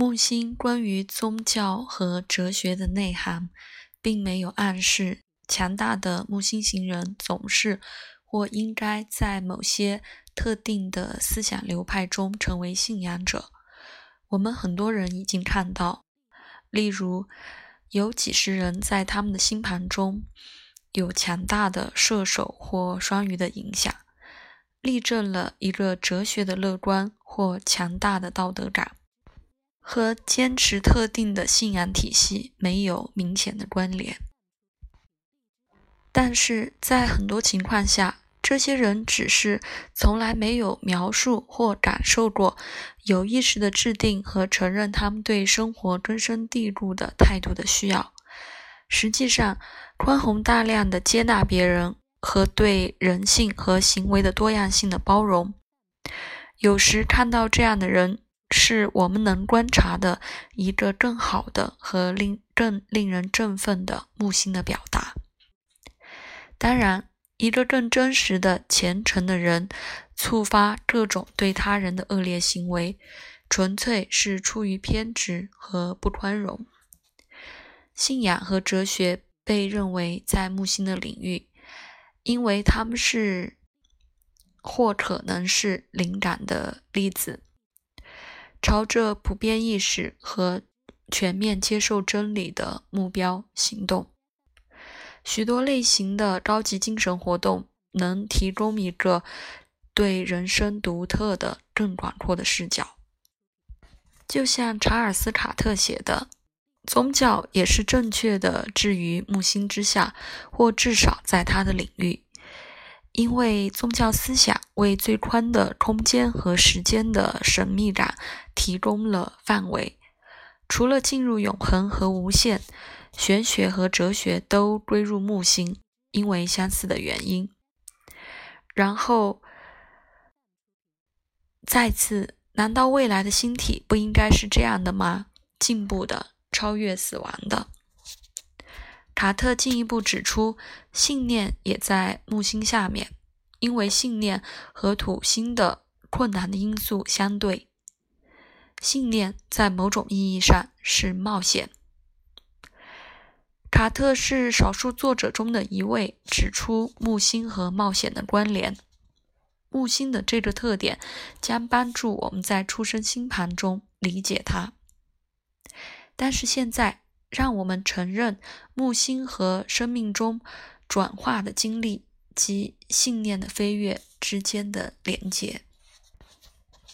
木星关于宗教和哲学的内涵，并没有暗示强大的木星型人总是或应该在某些特定的思想流派中成为信仰者。我们很多人已经看到，例如有几十人在他们的星盘中有强大的射手或双鱼的影响，例证了一个哲学的乐观或强大的道德感。和坚持特定的信仰体系没有明显的关联，但是在很多情况下，这些人只是从来没有描述或感受过有意识的制定和承认他们对生活根深蒂固的态度的需要。实际上，宽宏大量的接纳别人和对人性和行为的多样性的包容，有时看到这样的人。是我们能观察的一个更好的和令更令人振奋的木星的表达。当然，一个更真实的虔诚的人触发各种对他人的恶劣行为，纯粹是出于偏执和不宽容。信仰和哲学被认为在木星的领域，因为他们是或可能是灵感的例子。朝着普遍意识和全面接受真理的目标行动，许多类型的高级精神活动能提供一个对人生独特的、更广阔的视角。就像查尔斯·卡特写的：“宗教也是正确的置于木星之下，或至少在它的领域。”因为宗教思想为最宽的空间和时间的神秘感提供了范围，除了进入永恒和无限，玄学和哲学都归入木星，因为相似的原因。然后再次，难道未来的星体不应该是这样的吗？进步的，超越死亡的。卡特进一步指出，信念也在木星下面，因为信念和土星的困难的因素相对。信念在某种意义上是冒险。卡特是少数作者中的一位指出木星和冒险的关联。木星的这个特点将帮助我们在出生星盘中理解它。但是现在。让我们承认木星和生命中转化的经历及信念的飞跃之间的连接。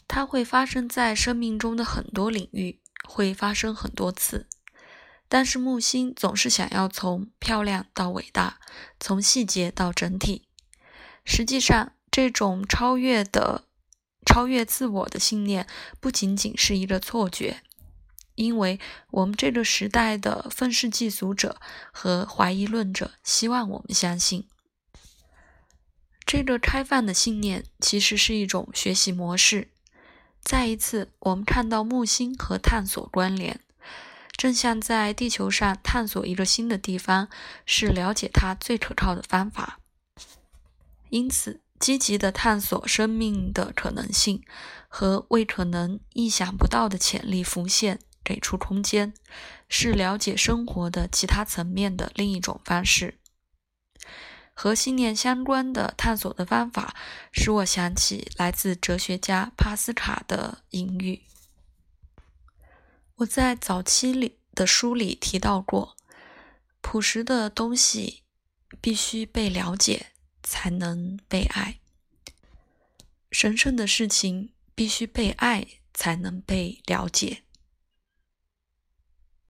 它会发生在生命中的很多领域，会发生很多次。但是木星总是想要从漂亮到伟大，从细节到整体。实际上，这种超越的、超越自我的信念不仅仅是一个错觉。因为我们这个时代的愤世嫉俗者和怀疑论者希望我们相信，这个开放的信念其实是一种学习模式。再一次，我们看到木星和探索关联，正像在地球上探索一个新的地方是了解它最可靠的方法。因此，积极的探索生命的可能性和为可能意想不到的潜力浮现。给出空间，是了解生活的其他层面的另一种方式。和信念相关的探索的方法，使我想起来自哲学家帕斯卡的隐喻。我在早期里的书里提到过，朴实的东西必须被了解，才能被爱；神圣的事情必须被爱，才能被了解。